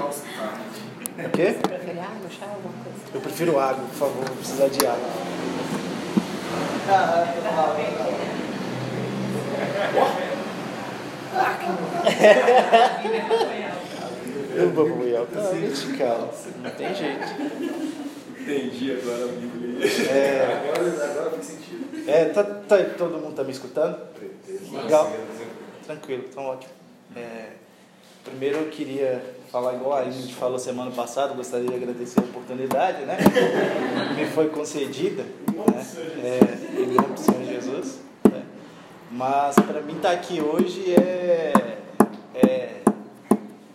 os O quê? Você prefere água, chá, alguma coisa? Eu prefiro água, por favor, vou precisar de água. Eu não vou. Não, gente, cara, não tem jeito. Entendi agora a Bíblia. É, Agora, agora faz sentido. é, tá, tá- todo mundo tá me escutando? Legal. Tranquilo, então ótimo. É, primeiro eu queria falar igual a gente falou semana passada, gostaria de agradecer a oportunidade, né? Me foi concedida. Né? É, em nome do Senhor Jesus. né? Mas para mim estar aqui hoje é. é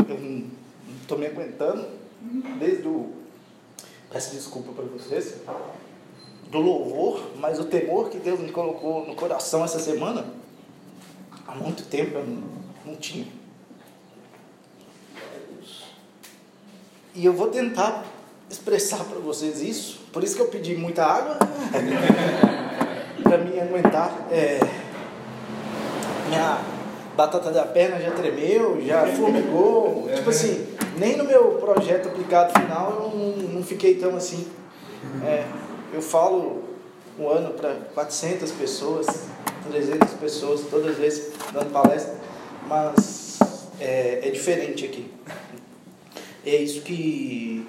eu não estou me aguentando desde o. Peço desculpa para vocês. Do louvor, mas o temor que Deus me colocou no coração essa semana, há muito tempo eu não, não tinha. E eu vou tentar expressar para vocês isso, por isso que eu pedi muita água, para mim aguentar. É, minha batata da perna já tremeu, já formigou. Tipo assim, nem no meu projeto aplicado final eu não, não fiquei tão assim. É, eu falo um ano para 400 pessoas, 300 pessoas, todas as vezes dando palestra, mas é, é diferente aqui. É isso que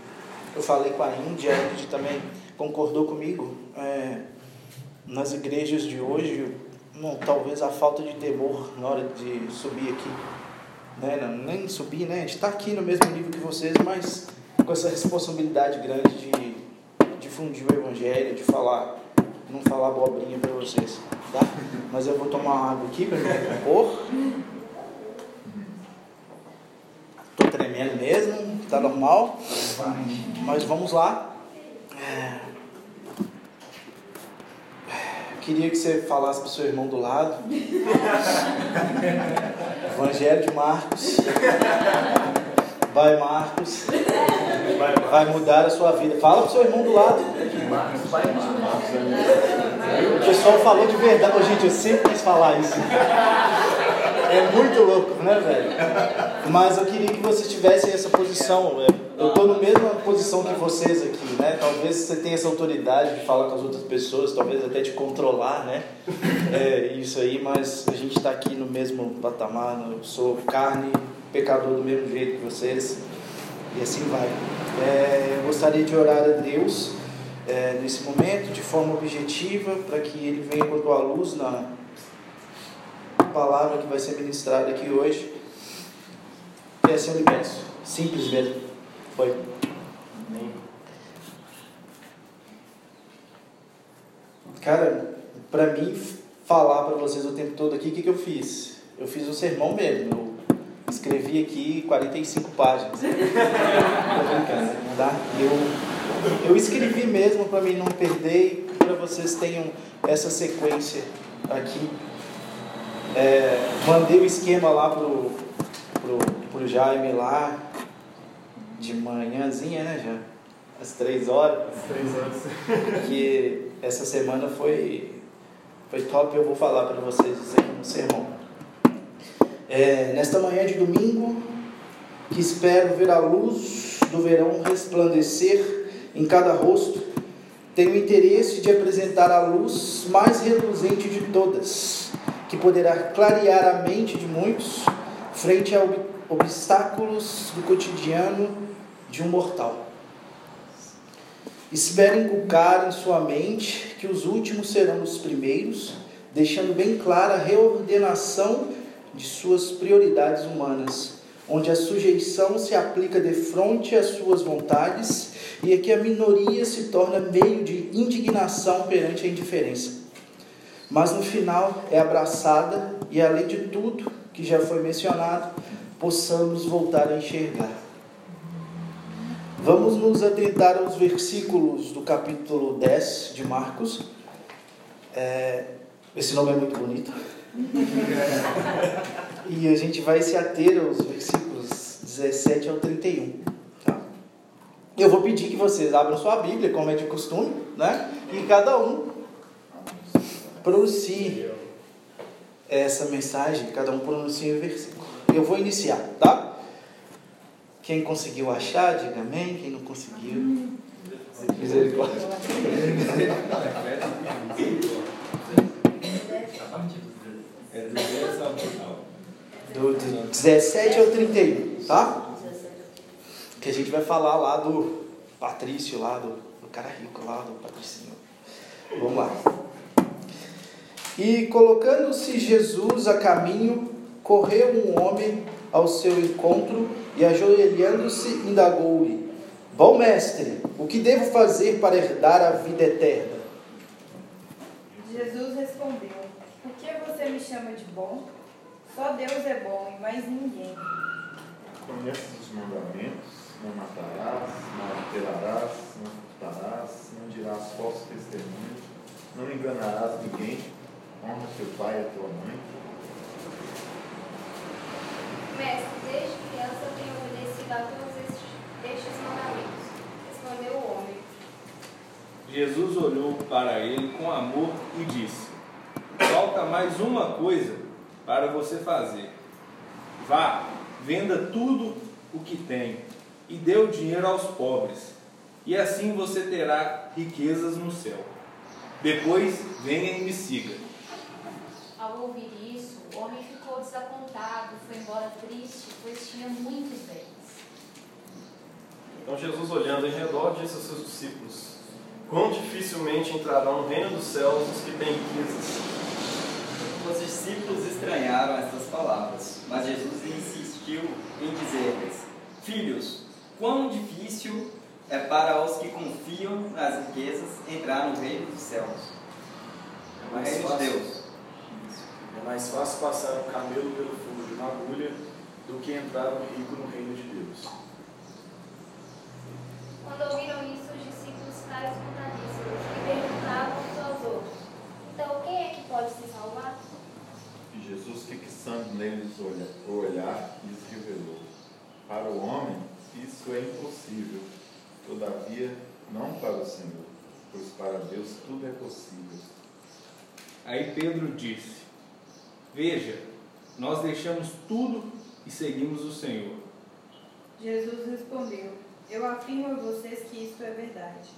eu falei com a Índia, a Índia também concordou comigo. É, nas igrejas de hoje, não, talvez a falta de temor na hora de subir aqui. Né? Não, nem subir, né? A gente está aqui no mesmo nível que vocês, mas com essa responsabilidade grande de difundir o evangelho, de falar, não falar abobrinha para vocês, tá? Mas eu vou tomar água aqui para me recompor. Tô tremendo mesmo, tá normal. Mas vamos lá. É, Queria que você falasse para o seu irmão do lado. Evangelho de Marcos. Vai, Marcos. Vai mudar a sua vida. Fala para o seu irmão do lado. O pessoal falou de verdade. Gente, eu sempre quis falar isso. É muito louco, né, velho? Mas eu queria que vocês tivessem essa posição. é, Eu estou na mesma posição que vocês aqui, né? Talvez você tenha essa autoridade de falar com as outras pessoas, talvez até de controlar, né? É, isso aí, mas a gente está aqui no mesmo patamar. Eu sou carne, pecador do mesmo jeito que vocês. E assim vai. É, eu gostaria de orar a Deus é, nesse momento, de forma objetiva, para que Ele venha com a tua luz na palavra que vai ser ministrada aqui hoje. E assim eu lhe peço. Simples mesmo. Foi. Cara, para mim falar para vocês o tempo todo aqui, o que, que eu fiz? Eu fiz um sermão mesmo. Eu escrevi aqui 45 páginas. Brincando, tá? Eu, eu escrevi mesmo para mim não perder e para vocês tenham essa sequência aqui. É, mandei o esquema lá pro, pro, pro Jaime lá de manhãzinha, né, já? Às três horas. Três anos. Que essa semana foi, foi top, eu vou falar para vocês isso aí no sermão. É, nesta manhã de domingo, que espero ver a luz do verão resplandecer em cada rosto, tenho interesse de apresentar a luz mais reluzente de todas, que poderá clarear a mente de muitos frente a ob- obstáculos do cotidiano de um mortal. Espero inculcar em sua mente que os últimos serão os primeiros, deixando bem clara a reordenação de suas prioridades humanas, onde a sujeição se aplica de frente às suas vontades e aqui a minoria se torna meio de indignação perante a indiferença. Mas no final é abraçada e, além de tudo que já foi mencionado, possamos voltar a enxergar. Vamos nos atentar aos versículos do capítulo 10 de Marcos. É, esse nome é muito bonito. e a gente vai se ater aos versículos 17 ao 31. Tá? Eu vou pedir que vocês abram sua Bíblia, como é de costume, né? E cada um pronuncie essa mensagem, cada um pronuncie o versículo. Eu vou iniciar, tá? Quem conseguiu achar, diga amém. Quem não conseguiu, misericórdia. Do 10 ao final. Do, do 17 ao 31, tá? Que a gente vai falar lá do Patrício, lá do, do cara rico, lá do Patricinho. Vamos lá. E colocando-se Jesus a caminho, correu um homem ao seu encontro e, ajoelhando-se, indagou-lhe: Bom mestre, o que devo fazer para herdar a vida eterna? Jesus respondeu: Por que você me chama de bom? Só Deus é bom e mais ninguém. Conheces os mandamentos: não matarás, não adulterarás, não furtarás, não dirás falso testemunho, não enganarás ninguém, honra teu pai e a tua mãe. Mestre, desde criança eu tenho obedecido a todos estes, estes mandamentos. Respondeu o homem. Jesus olhou para ele com amor e disse: Falta mais uma coisa para você fazer. Vá, venda tudo o que tem e dê o dinheiro aos pobres, e assim você terá riquezas no céu. Depois venha e me siga. Ao ouvir isso, o homem ficou desapontado, foi embora triste, pois tinha muitos bens. Então Jesus, olhando em redor, disse aos seus discípulos: Quão dificilmente entrarão no reino dos céus os que têm riquezas. Os discípulos estranharam estas palavras, mas Jesus insistiu em dizer-lhes: Filhos, quão difícil é para os que confiam nas riquezas entrar no reino dos céus. É No reino de Deus. É mais fácil passar um camelo pelo fundo de uma agulha do que entrar um rico no reino de Deus. Quando ouviram isso, os discípulos ficaram espantadíssimos e perguntavam uns aos outros: Então quem é que pode se salvar? E Jesus, fixando neles o olha- o olhar, lhes revelou: Para o homem, isso é impossível, todavia, não para o Senhor, pois para Deus tudo é possível. Aí Pedro disse: Veja, nós deixamos tudo e seguimos o Senhor. Jesus respondeu: Eu afirmo a vocês que isto é verdade.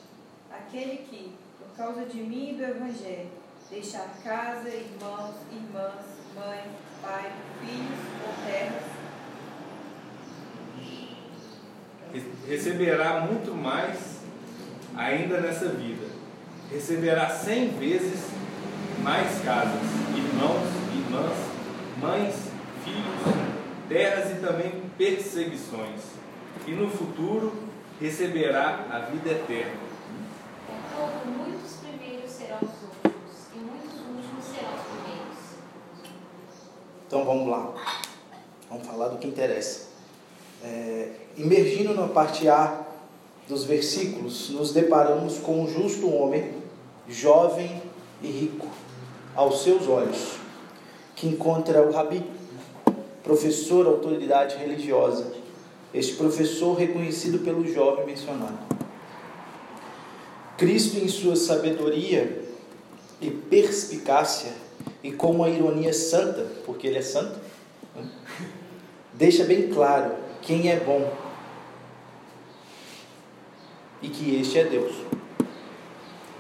Aquele que, por causa de mim e do Evangelho, deixar casa, irmãos, irmãs, mãe, pai, filhos ou terras, Re- Receberá muito mais ainda nessa vida. Receberá cem vezes mais casas, irmãos, irmãs, mães, filhos, terras e também perseguições. E no futuro receberá a vida eterna. Contudo, muitos primeiros serão os últimos, e muitos últimos serão os primeiros. Então vamos lá. Vamos falar do que interessa. É, emergindo na parte A dos versículos, nos deparamos com um justo homem, jovem e rico, aos seus olhos, que encontra o rabi, professor, autoridade religiosa. Este professor reconhecido pelo jovem mencionado. Cristo, em sua sabedoria e perspicácia, e com uma ironia santa, porque ele é santo, né? deixa bem claro quem é bom e que este é Deus.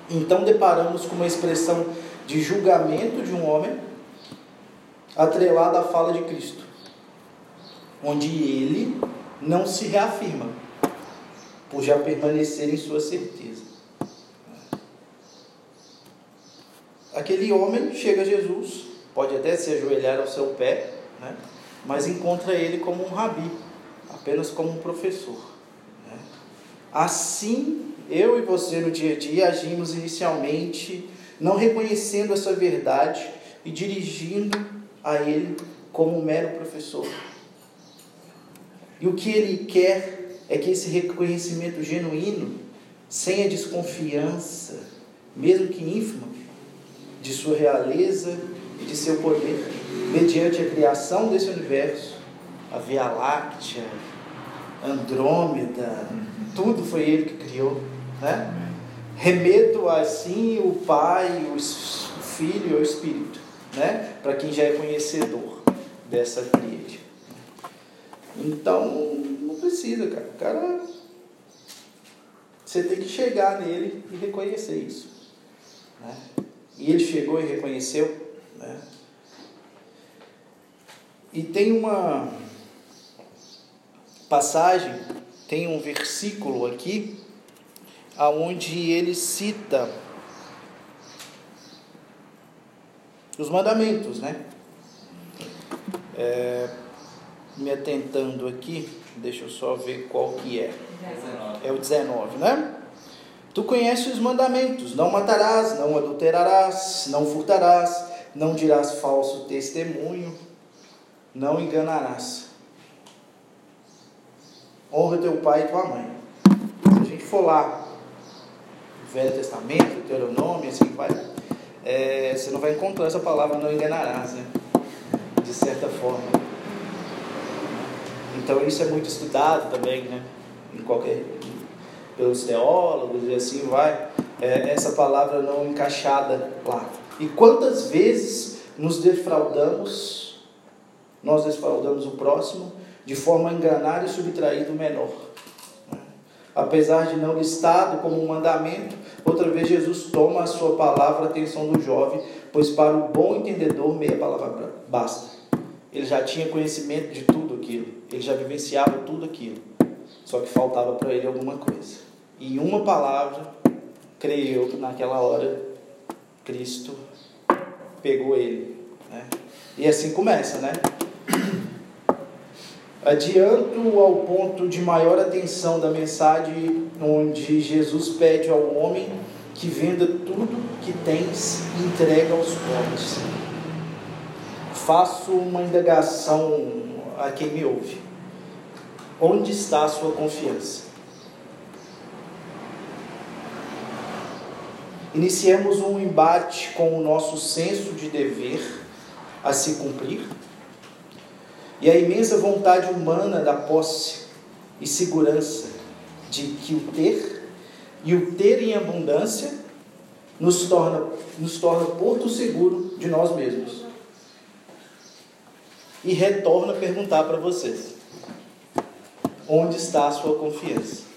Então deparamos com uma expressão de julgamento de um homem atrelada à fala de Cristo, onde ele não se reafirma, por já permanecer em sua certeza. Aquele homem chega a Jesus, pode até se ajoelhar ao seu pé, né? mas encontra ele como um rabi, apenas como um professor. né? Assim, eu e você no dia a dia agimos inicialmente não reconhecendo essa verdade e dirigindo a ele como um mero professor. E o que ele quer é que esse reconhecimento genuíno, sem a desconfiança, mesmo que ínfima, de sua realeza e de seu poder, mediante a criação desse universo, a Via Láctea, Andrômeda, tudo foi ele que criou, né? Remeto assim o Pai, o Filho e o Espírito, né? Para quem já é conhecedor dessa tríade. Então, não precisa, cara. O cara. Você tem que chegar nele e reconhecer isso. Né? E ele chegou e reconheceu. Né? E tem uma passagem, tem um versículo aqui, aonde ele cita os mandamentos, né? É, me atentando aqui, deixa eu só ver qual que é. 19. É o 19, né? Tu conheces os mandamentos: não matarás, não adulterarás, não furtarás, não dirás falso testemunho, não enganarás. Honra teu pai e tua mãe. Se a gente for lá, Velho Testamento, Deuteronômio, assim vai, é, você não vai encontrar essa palavra não enganarás, né? De certa forma. Então isso é muito estudado também, né? Em qualquer pelos teólogos e assim vai. É, essa palavra não encaixada lá. E quantas vezes nos defraudamos, nós defraudamos o próximo de forma a enganar e subtrair do menor. Apesar de não listado como um mandamento, outra vez Jesus toma a sua palavra, atenção do jovem, pois para o bom entendedor meia palavra basta. Ele já tinha conhecimento de tudo aquilo, ele já vivenciava tudo aquilo, só que faltava para ele alguma coisa. E uma palavra, creio eu que naquela hora, Cristo pegou ele. Né? E assim começa, né? Adianto ao ponto de maior atenção da mensagem, onde Jesus pede ao homem que venda tudo que tens e entrega aos pobres. Faço uma indagação a quem me ouve. Onde está a sua confiança? Iniciemos um embate com o nosso senso de dever a se cumprir e a imensa vontade humana da posse e segurança de que o ter e o ter em abundância nos torna, nos torna porto seguro de nós mesmos. E retorno a perguntar para vocês: onde está a sua confiança?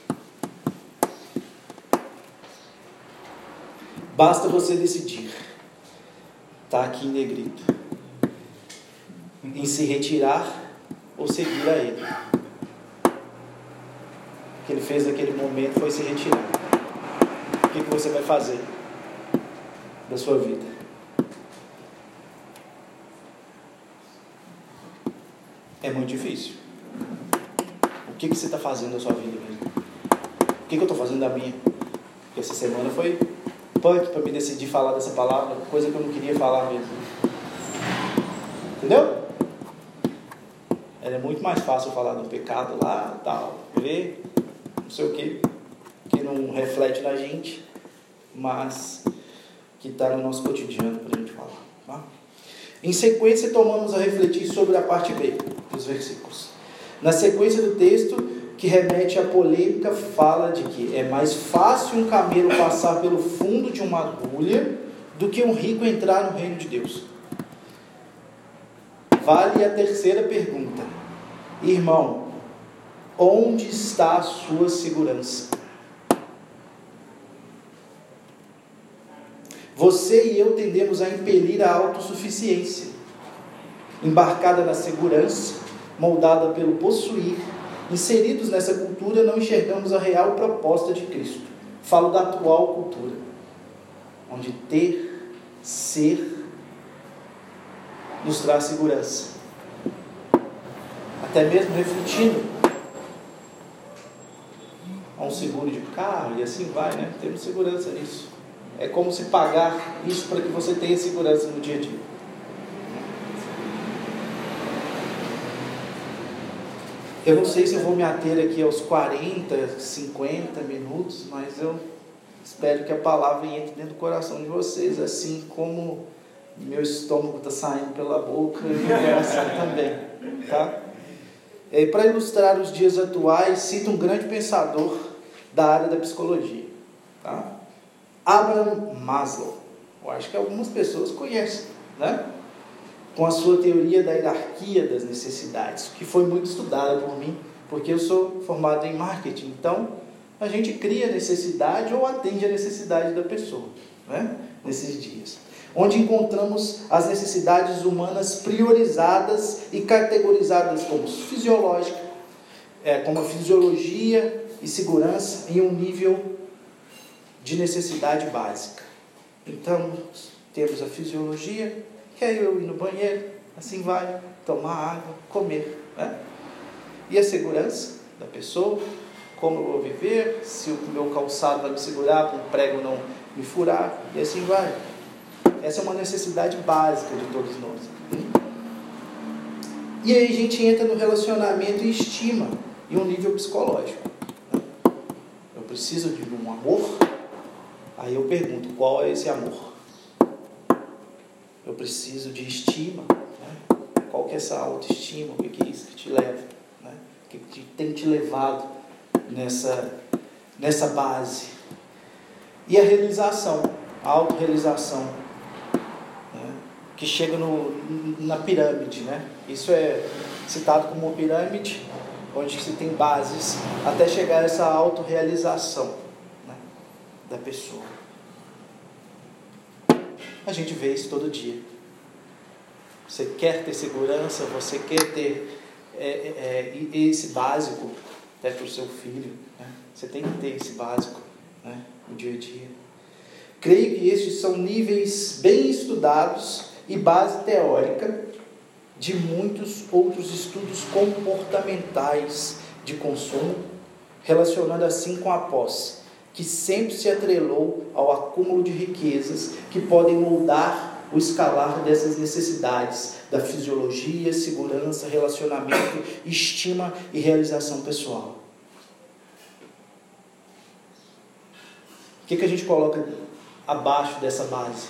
Basta você decidir, está aqui em negrito, em se retirar ou seguir a Ele. O que ele fez naquele momento foi se retirar. O que, você vai fazer da sua vida? É muito difícil. O que, que você está fazendo da sua vida mesmo? O que, que eu estou fazendo da minha? Porque essa semana foi punk para me decidir falar dessa palavra, coisa que eu não queria falar mesmo. Entendeu? Era muito mais fácil falar do pecado lá, tal, ver, não sei o que, que não reflete na gente, mas que está no nosso cotidiano para a gente falar. Tá? Em sequência, tomamos a refletir sobre a parte B dos versículos. Na sequência do texto, que remete à polêmica, fala de que é mais fácil um camelo passar pelo fundo de uma agulha do que um rico entrar no reino de Deus. Vale a terceira pergunta. Irmão, onde está a sua segurança? Você e eu tendemos a impelir a autossuficiência, embarcada na segurança, moldada pelo possuir. Inseridos nessa cultura, não enxergamos a real proposta de Cristo. Falo da atual cultura, onde ter, ser, nos traz segurança. Até mesmo refletindo a um seguro de carro e assim vai, né? Temos segurança nisso. É como se pagar isso para que você tenha segurança no dia a dia. Eu não sei se eu vou me ater aqui aos 40, 50 minutos, mas eu espero que a palavra entre dentro do coração de vocês, assim como meu estômago está saindo pela boca e o coração também, tá? É, Para ilustrar os dias atuais, cito um grande pensador da área da psicologia, tá? Abraham Maslow. Eu acho que algumas pessoas conhecem, né? Com a sua teoria da hierarquia das necessidades, que foi muito estudada por mim, porque eu sou formado em marketing. Então, a gente cria necessidade ou atende a necessidade da pessoa, né? nesses dias. Onde encontramos as necessidades humanas priorizadas e categorizadas como fisiológica, é, como fisiologia e segurança em um nível de necessidade básica. Então, temos a fisiologia, que é eu ir no banheiro, assim vai, tomar água, comer. Né? E a segurança da pessoa, como eu vou viver, se o meu calçado vai me segurar para um prego não me furar, e assim vai. Essa é uma necessidade básica de todos nós. E aí a gente entra no relacionamento e estima, em um nível psicológico. Eu preciso de um amor, aí eu pergunto, qual é esse amor? Eu preciso de estima, né? qual que é essa autoestima, o que é isso que te leva? que tem te levado nessa, nessa base. E a realização, a autorrealização, né? Que chega no, na pirâmide. Né? Isso é citado como pirâmide, onde se tem bases até chegar a essa autorrealização né? da pessoa. A gente vê isso todo dia. Você quer ter segurança, você quer ter é, é, é esse básico até para o seu filho. Né? Você tem que ter esse básico né? no dia a dia. Creio que estes são níveis bem estudados e base teórica de muitos outros estudos comportamentais de consumo, relacionando assim com a posse, que sempre se atrelou ao acúmulo de riquezas que podem moldar o escalar dessas necessidades da fisiologia, segurança, relacionamento, estima e realização pessoal. O que, que a gente coloca abaixo dessa base?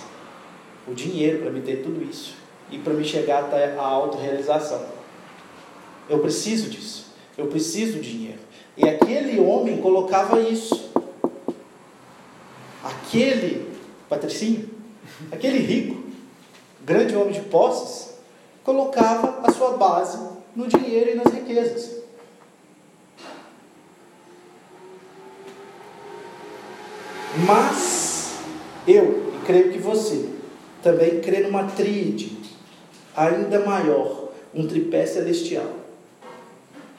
O dinheiro para me ter tudo isso e para me chegar até a autorrealização. Eu preciso disso. Eu preciso do dinheiro. E aquele homem colocava isso. Aquele patricinho, aquele rico, grande homem de posses, colocava a sua base no dinheiro e nas riquezas. Mas eu, e creio que você, também crê numa tríade ainda maior, um tripé celestial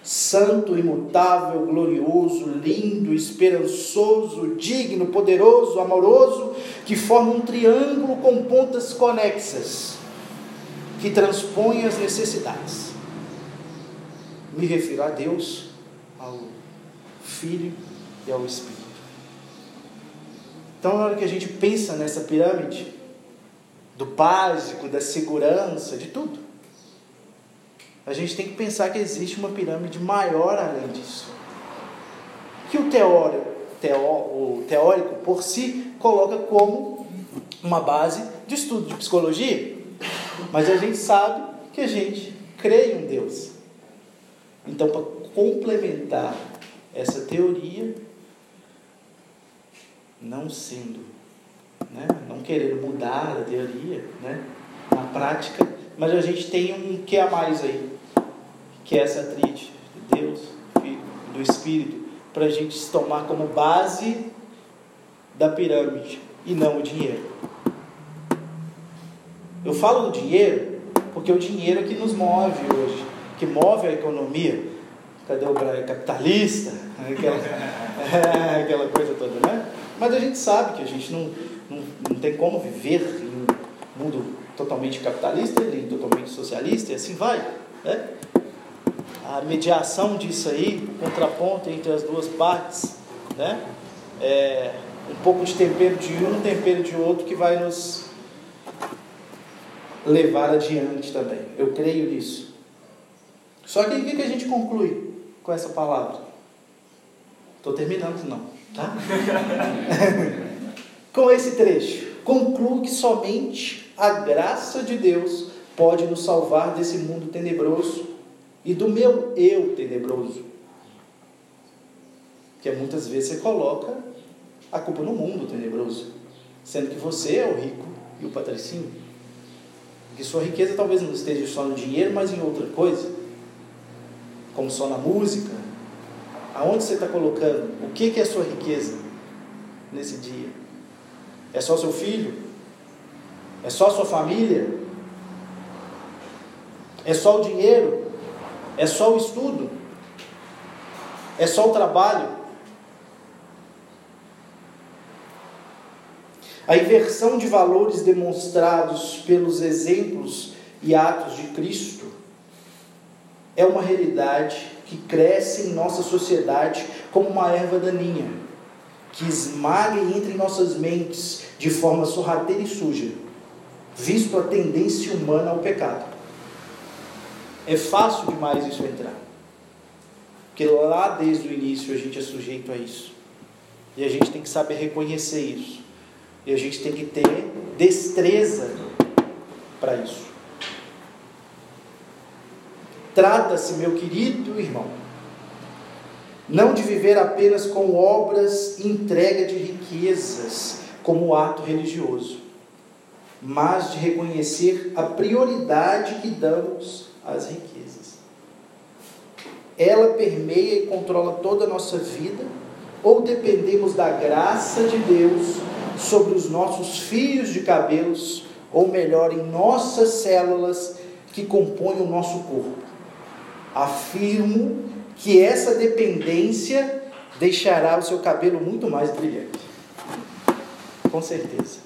santo, imutável, glorioso, lindo, esperançoso, digno, poderoso, amoroso, que forma um triângulo com pontas conexas, que transpõe as necessidades. Me refiro a Deus, ao Filho e ao Espírito. Então, na hora que a gente pensa nessa pirâmide, do básico, da segurança, de tudo, a gente tem que pensar que existe uma pirâmide maior além disso. Que o teórico, teó, o teórico por si coloca como uma base de estudo de psicologia. Mas a gente sabe que a gente crê em um Deus. Então, para complementar essa teoria, não sendo, né, não querendo mudar a teoria, né, na prática, mas a gente tem um que a mais aí que é essa tríade de Deus, Filho, do Espírito, para a gente se tomar como base da pirâmide e não o dinheiro. Eu falo do dinheiro porque o dinheiro é que nos move hoje, que move a economia. Cadê o capitalista? Aquela, aquela coisa toda, né? Mas a gente sabe que a gente não, não, tem como viver em um mundo totalmente capitalista, nem totalmente socialista, e assim vai. Né? a mediação disso aí, o contraponto entre as duas partes, né? É um pouco de tempero de um, tempero de outro que vai nos levar adiante também. Eu creio nisso. Só que o que a gente conclui com essa palavra? Estou terminando, não, tá? com esse trecho, concluo que somente a graça de Deus pode nos salvar desse mundo tenebroso e do meu eu tenebroso. Que muitas vezes você coloca a culpa no mundo tenebroso, sendo que você é o rico e o patricinho. Que sua riqueza talvez não esteja só no dinheiro, mas em outra coisa, como só na música, Aonde você está colocando? O que, que é a sua riqueza nesse dia? É só seu filho? É só sua família? É só o dinheiro? É só o estudo? É só o trabalho? A inversão de valores demonstrados pelos exemplos e atos de Cristo é uma realidade que cresce em nossa sociedade como uma erva daninha, que esmaga e entra em nossas mentes de forma sorrateira e suja, visto a tendência humana ao pecado. É fácil demais isso entrar. Porque lá desde o início a gente é sujeito a isso. E a gente tem que saber reconhecer isso. E a gente tem que ter destreza para isso. Trata-se, meu querido irmão, não de viver apenas com obras e entrega de riquezas como ato religioso, mas de reconhecer a prioridade que damos às riquezas. Ela permeia e controla toda a nossa vida, ou dependemos da graça de Deus sobre os nossos fios de cabelos, ou melhor, em nossas células que compõem o nosso corpo afirmo que essa dependência deixará o seu cabelo muito mais brilhante. Com certeza.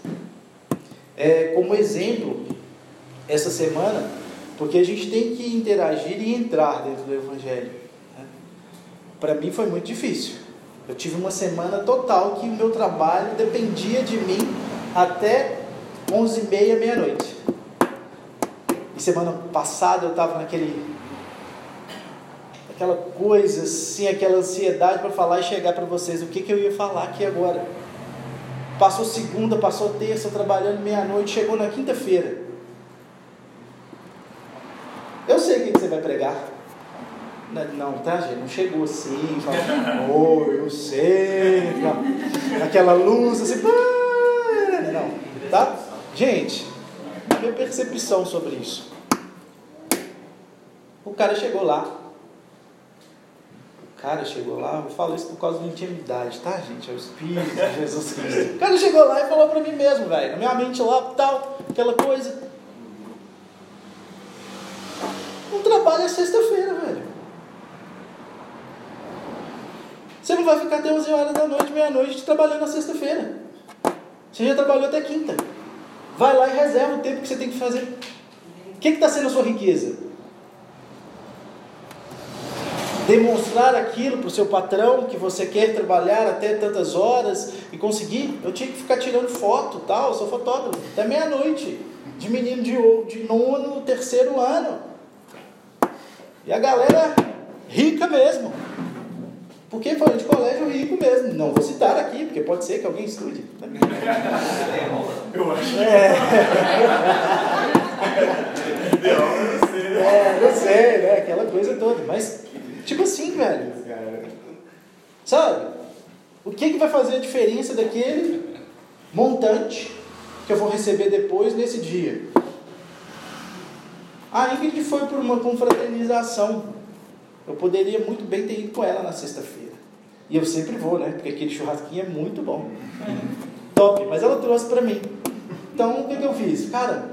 É, como exemplo, essa semana, porque a gente tem que interagir e entrar dentro do Evangelho. Né? Para mim foi muito difícil. Eu tive uma semana total que o meu trabalho dependia de mim até 11h30, meia-noite. E semana passada eu estava naquele aquela coisa assim, aquela ansiedade para falar e chegar para vocês o que, que eu ia falar aqui agora. Passou segunda, passou terça, trabalhando meia-noite, chegou na quinta-feira. Eu sei o que, que você vai pregar. Não, tá, gente? Não chegou assim, fala, oh, eu sei. Não. Aquela luz assim, não, tá? Gente, minha percepção sobre isso. O cara chegou lá, cara chegou lá, eu falo isso por causa da intimidade, tá, gente? É o Espírito de Jesus Cristo. O cara chegou lá e falou para mim mesmo, velho, na minha mente lá, tal, aquela coisa. Um trabalho é sexta-feira, velho. Você não vai ficar até 11 horas da noite, meia-noite, trabalhando na sexta-feira. Você já trabalhou até quinta. Vai lá e reserva o tempo que você tem que fazer. O que está sendo a sua riqueza? Demonstrar aquilo para o seu patrão que você quer trabalhar até tantas horas e conseguir. Eu tinha que ficar tirando foto, tal, eu sou fotógrafo, até meia-noite, de menino de, de nono, terceiro ano. E a galera rica mesmo. Porque foi de colégio rico mesmo. Não vou citar aqui, porque pode ser que alguém estude. Eu acho. É. é, não sei, né? Aquela coisa toda. Mas Tipo assim, velho. Sabe? O que, que vai fazer a diferença daquele montante que eu vou receber depois nesse dia? A Ingrid foi por uma confraternização. Eu poderia muito bem ter ido com ela na sexta-feira. E eu sempre vou, né? Porque aquele churrasquinho é muito bom. Top. Mas ela trouxe para mim. Então, o que, que eu fiz? Cara,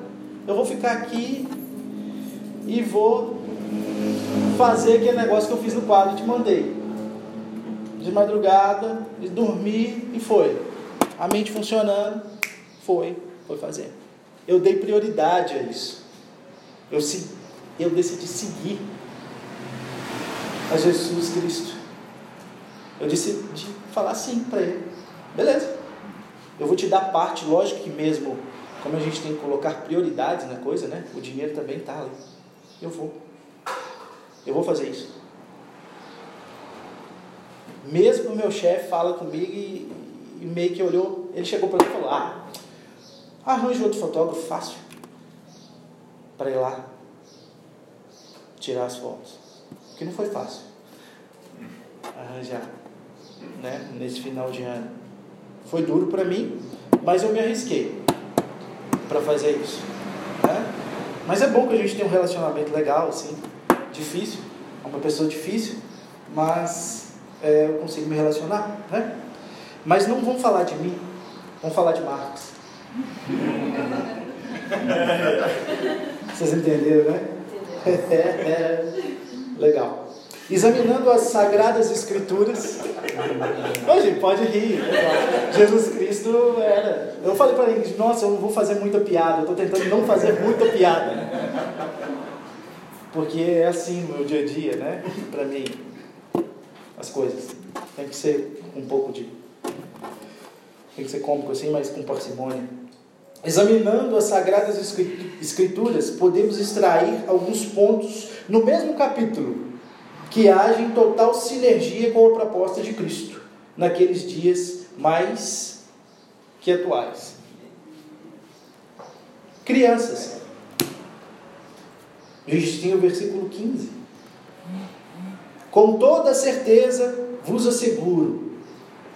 eu vou ficar aqui e vou fazer aquele negócio que eu fiz no quadro e te mandei. De madrugada, dormi e foi. A mente funcionando, foi, foi fazer. Eu dei prioridade a isso. Eu, eu decidi seguir a Jesus Cristo. Eu decidi falar sim para ele. Beleza. Eu vou te dar parte, lógico que mesmo, como a gente tem que colocar prioridades na coisa, né? O dinheiro também está ali. Eu vou. Eu vou fazer isso. Mesmo o meu chefe fala comigo e, e, meio que olhou, ele chegou para mim e falou: Ah, arranje outro fotógrafo fácil para ir lá tirar as fotos. Porque não foi fácil arranjar né, nesse final de ano. Foi duro para mim, mas eu me arrisquei para fazer isso. Né? Mas é bom que a gente tenha um relacionamento legal, assim difícil, é uma pessoa difícil, mas é, eu consigo me relacionar, né? Mas não vamos falar de mim, vamos falar de Marcos. Vocês entenderam, né? Legal. Examinando as Sagradas Escrituras. Hoje, pode rir. Jesus Cristo era. Eu falei para ele, nossa, eu não vou fazer muita piada. Eu estou tentando não fazer muita piada. Porque é assim no meu dia a dia, né? Para mim, as coisas. Tem que ser um pouco de. Tem que ser cômico assim, mas com parcimônia. Examinando as Sagradas Escrituras, podemos extrair alguns pontos no mesmo capítulo que agem em total sinergia com a proposta de Cristo naqueles dias mais que atuais. Crianças. Gente tem o versículo 15. Com toda certeza vos asseguro,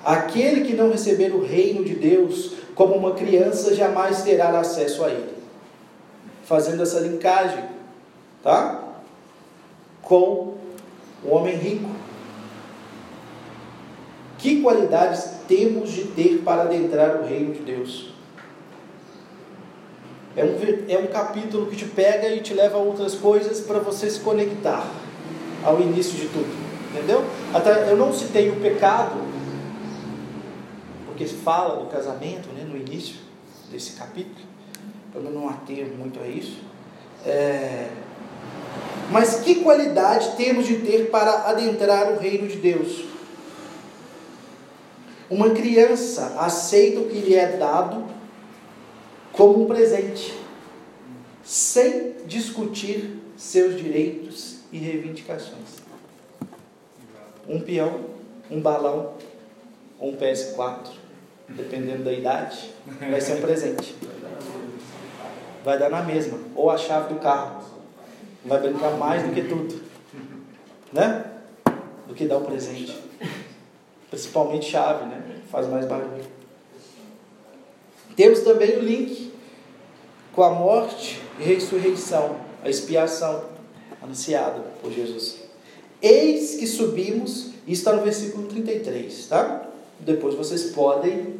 aquele que não receber o reino de Deus como uma criança jamais terá acesso a ele. Fazendo essa linkagem, tá? Com o homem rico. Que qualidades temos de ter para adentrar o reino de Deus? É um, é um capítulo que te pega e te leva a outras coisas para você se conectar ao início de tudo. Entendeu? Até eu não citei o pecado, porque fala do casamento né, no início desse capítulo, eu não ater muito a isso. É... Mas que qualidade temos de ter para adentrar o reino de Deus? Uma criança aceita o que lhe é dado como um presente, sem discutir seus direitos e reivindicações. Um peão, um balão, um PS4, dependendo da idade, vai ser um presente. Vai dar na mesma. Ou a chave do carro. Vai brincar mais do que tudo. Né? Do que dar o presente. Principalmente chave, né? Faz mais barulho. Temos também o link com a morte e ressurreição, a expiação anunciada por Jesus. Eis que subimos, e está no versículo 33, tá? Depois vocês podem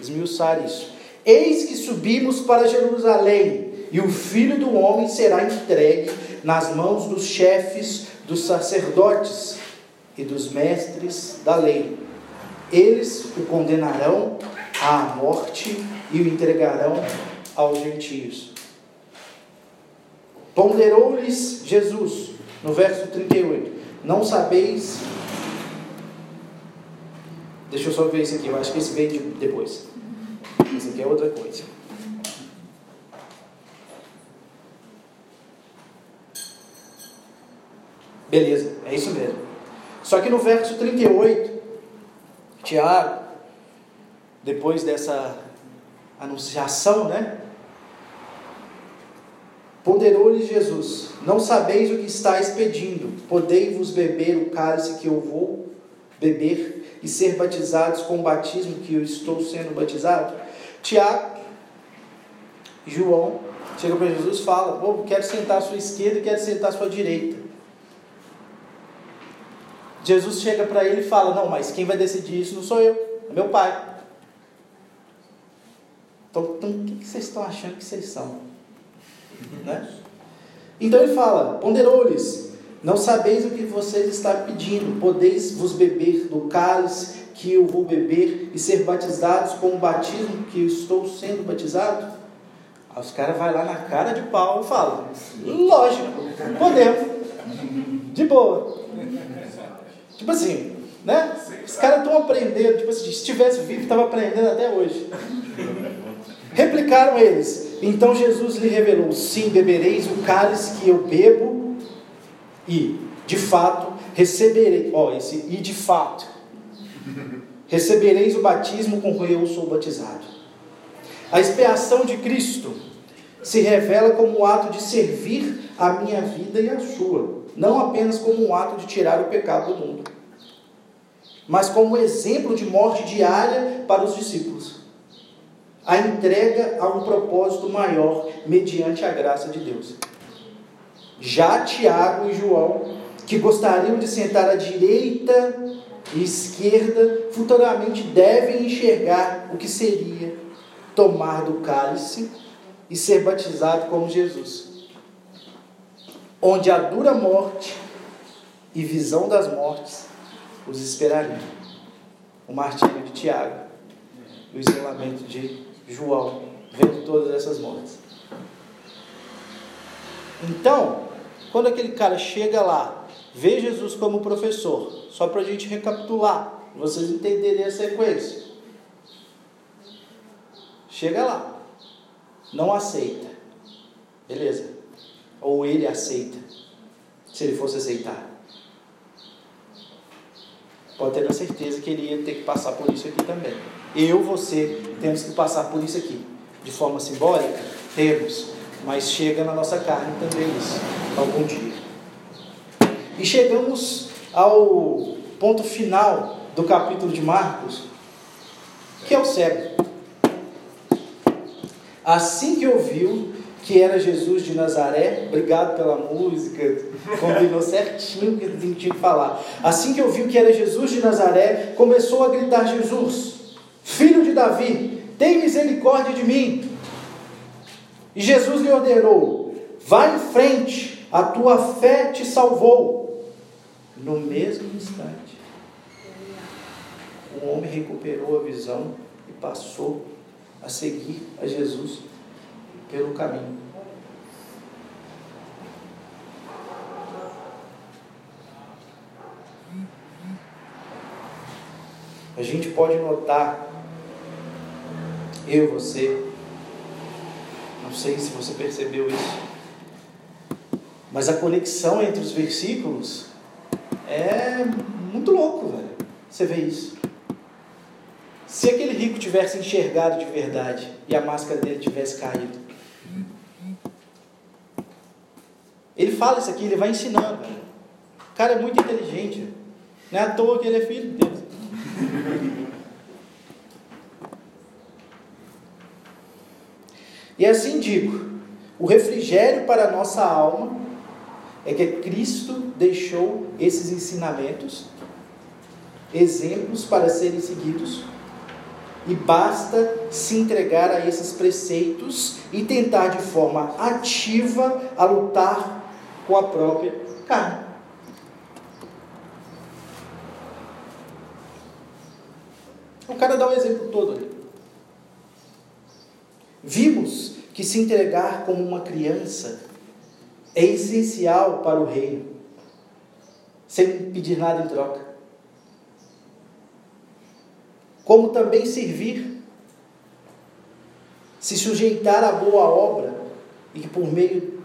esmiuçar isso. Eis que subimos para Jerusalém, e o filho do homem será entregue nas mãos dos chefes, dos sacerdotes e dos mestres da lei. Eles o condenarão à morte e o entregarão aos gentios. Ponderou-lhes Jesus, no verso 38, não sabeis. Deixa eu só ver isso aqui, eu acho que esse vem de, depois. Isso aqui é outra coisa. Beleza, é isso mesmo. Só que no verso 38, Tiago, depois dessa anunciação, né? Ponderou-lhe Jesus: Não sabeis o que estáis pedindo, podei-vos beber o cálice que eu vou beber e ser batizados com o batismo que eu estou sendo batizado? Tiago e João chegam para Jesus e falam: oh, Quero sentar à sua esquerda e quero sentar à sua direita. Jesus chega para ele e fala: Não, mas quem vai decidir isso não sou eu, é meu pai. Então, então o que vocês estão achando que vocês são? Né? Então ele fala: Ponderou-lhes, não sabeis o que vocês estão pedindo, podeis vos beber do cálice que eu vou beber e ser batizados com o batismo que eu estou sendo batizado? Aí os caras vão lá na cara de pau e falam: Lógico, podemos, de boa. Tipo assim, né? Os caras estão aprendendo, tipo assim, se estivesse vivo, estava aprendendo até hoje. Replicaram eles. Então Jesus lhe revelou: Sim, bebereis o cálice que eu bebo, e, de fato, receberei. Ó, esse e de fato, recebereis o batismo com que eu sou batizado. A expiação de Cristo se revela como um ato de servir a minha vida e a sua, não apenas como um ato de tirar o pecado do mundo, mas como exemplo de morte diária para os discípulos. A entrega a um propósito maior mediante a graça de Deus. Já Tiago e João que gostariam de sentar à direita e esquerda, futuramente devem enxergar o que seria tomar do cálice e ser batizado como Jesus, onde a dura morte e visão das mortes os esperariam. O martírio de Tiago e o isolamento de João, vendo todas essas mortes. Então, quando aquele cara chega lá, vê Jesus como professor, só para a gente recapitular, vocês entenderem a sequência. Chega lá, não aceita, beleza? Ou ele aceita, se ele fosse aceitar. Pode ter a certeza que ele ia ter que passar por isso aqui também. Eu, você, temos que passar por isso aqui. De forma simbólica? Temos. Mas chega na nossa carne também isso, algum dia. E chegamos ao ponto final do capítulo de Marcos, que é o cego. Assim que ouviu que era Jesus de Nazaré, obrigado pela música, combinou certinho o que tinha que falar. Assim que ouviu que era Jesus de Nazaré, começou a gritar: Jesus, filho de Davi, tem misericórdia de mim. E Jesus lhe ordenou: Vá em frente, a tua fé te salvou. No mesmo instante, o homem recuperou a visão e passou a seguir a Jesus pelo caminho. A gente pode notar, eu, você, não sei se você percebeu isso, mas a conexão entre os versículos é muito louco, velho. Você vê isso. Se aquele rico tivesse enxergado de verdade e a máscara dele tivesse caído, ele fala isso aqui, ele vai ensinando. Velho. O cara é muito inteligente. Não é à toa que ele é filho de Deus. E assim digo: o refrigério para a nossa alma é que Cristo deixou esses ensinamentos, exemplos para serem seguidos, e basta se entregar a esses preceitos e tentar de forma ativa a lutar com a própria carne. O cara dá o um exemplo todo ali. Vimos que se entregar como uma criança é essencial para o reino, sem pedir nada em troca. Como também servir, se sujeitar à boa obra e que por meio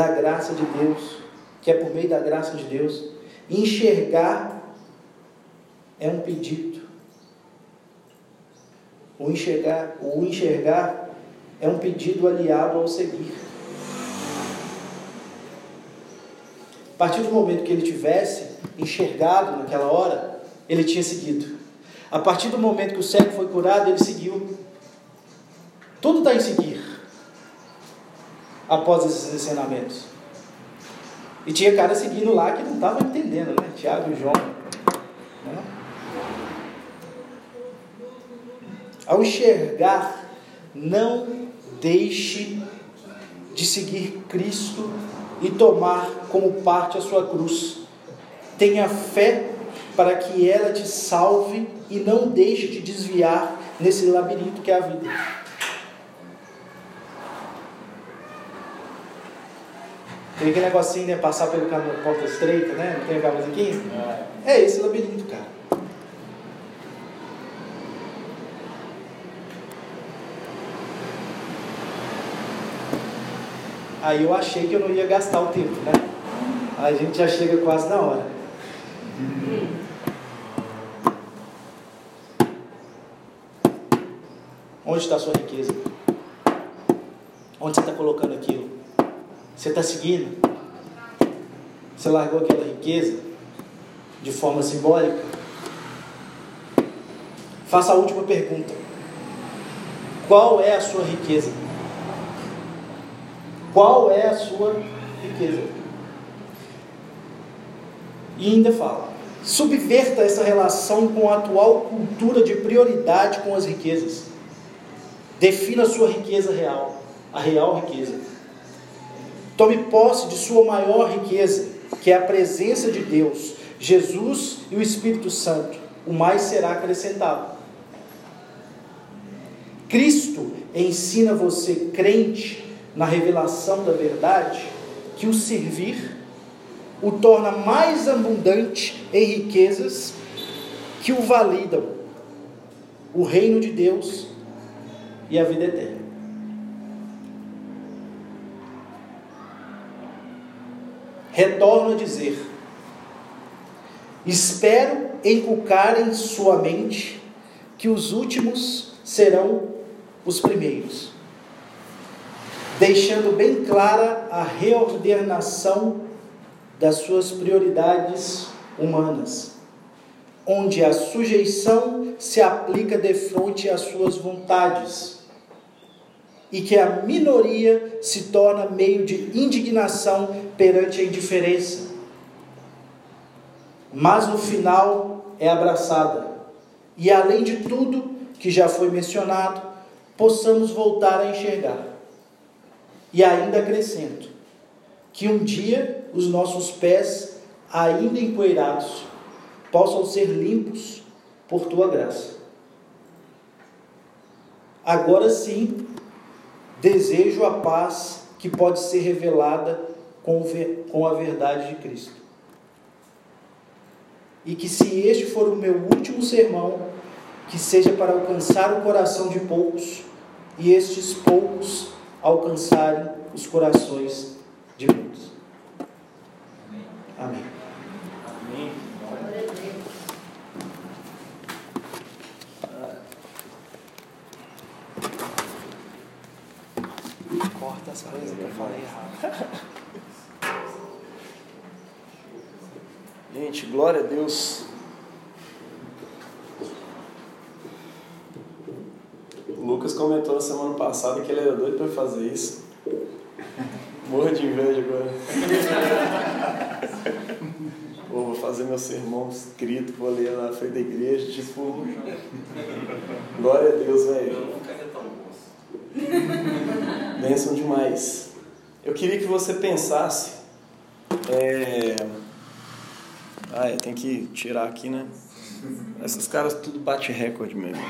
da graça de Deus, que é por meio da graça de Deus, enxergar é um pedido. O enxergar, o enxergar é um pedido aliado ao seguir. A partir do momento que ele tivesse enxergado naquela hora, ele tinha seguido. A partir do momento que o cego foi curado, ele seguiu. Tudo está em seguir. Após esses ensinamentos. E tinha cara seguindo lá que não estava entendendo, né? Tiago e João. Né? Ao enxergar, não deixe de seguir Cristo e tomar como parte a sua cruz. Tenha fé para que ela te salve e não deixe de desviar nesse labirinto que é a vida. Tem aquele negocinho, né? Passar pelo caminho porta estreita, né? Não tem aquela musiquinha? É. é esse labirinto, cara. Aí eu achei que eu não ia gastar o tempo, né? A gente já chega quase na hora. Onde está a sua riqueza? Onde você está colocando aquilo? Você está seguindo? Você largou aquela riqueza de forma simbólica? Faça a última pergunta. Qual é a sua riqueza? Qual é a sua riqueza? E ainda fala: subverta essa relação com a atual cultura de prioridade com as riquezas. Defina a sua riqueza real, a real riqueza. Tome posse de sua maior riqueza, que é a presença de Deus, Jesus e o Espírito Santo. O mais será acrescentado. Cristo ensina você, crente, na revelação da verdade, que o servir o torna mais abundante em riquezas que o validam o reino de Deus e a vida eterna. Retorno a dizer: espero inculcar em sua mente que os últimos serão os primeiros, deixando bem clara a reordenação das suas prioridades humanas, onde a sujeição se aplica de frente às suas vontades e que a minoria se torna meio de indignação perante a indiferença. Mas no final é abraçada. E além de tudo que já foi mencionado, possamos voltar a enxergar. E ainda acrescento que um dia os nossos pés, ainda empoeirados, possam ser limpos por tua graça. Agora sim, desejo a paz que pode ser revelada com a verdade de Cristo. E que se este for o meu último sermão, que seja para alcançar o coração de poucos e estes poucos alcançarem os corações de muitos. Amém. Amém. Corta as coisas que eu falei errado. Gente, glória a Deus. O Lucas comentou na semana passada que ele era doido para fazer isso. Morra de inveja agora. Pô, vou fazer meu sermão escrito, vou ler na frente da igreja, tipo. Glória a Deus, velho. Bênção demais. Eu queria que você pensasse. É... Ah, é, tem que tirar aqui, né? Esses caras tudo bate recorde mesmo.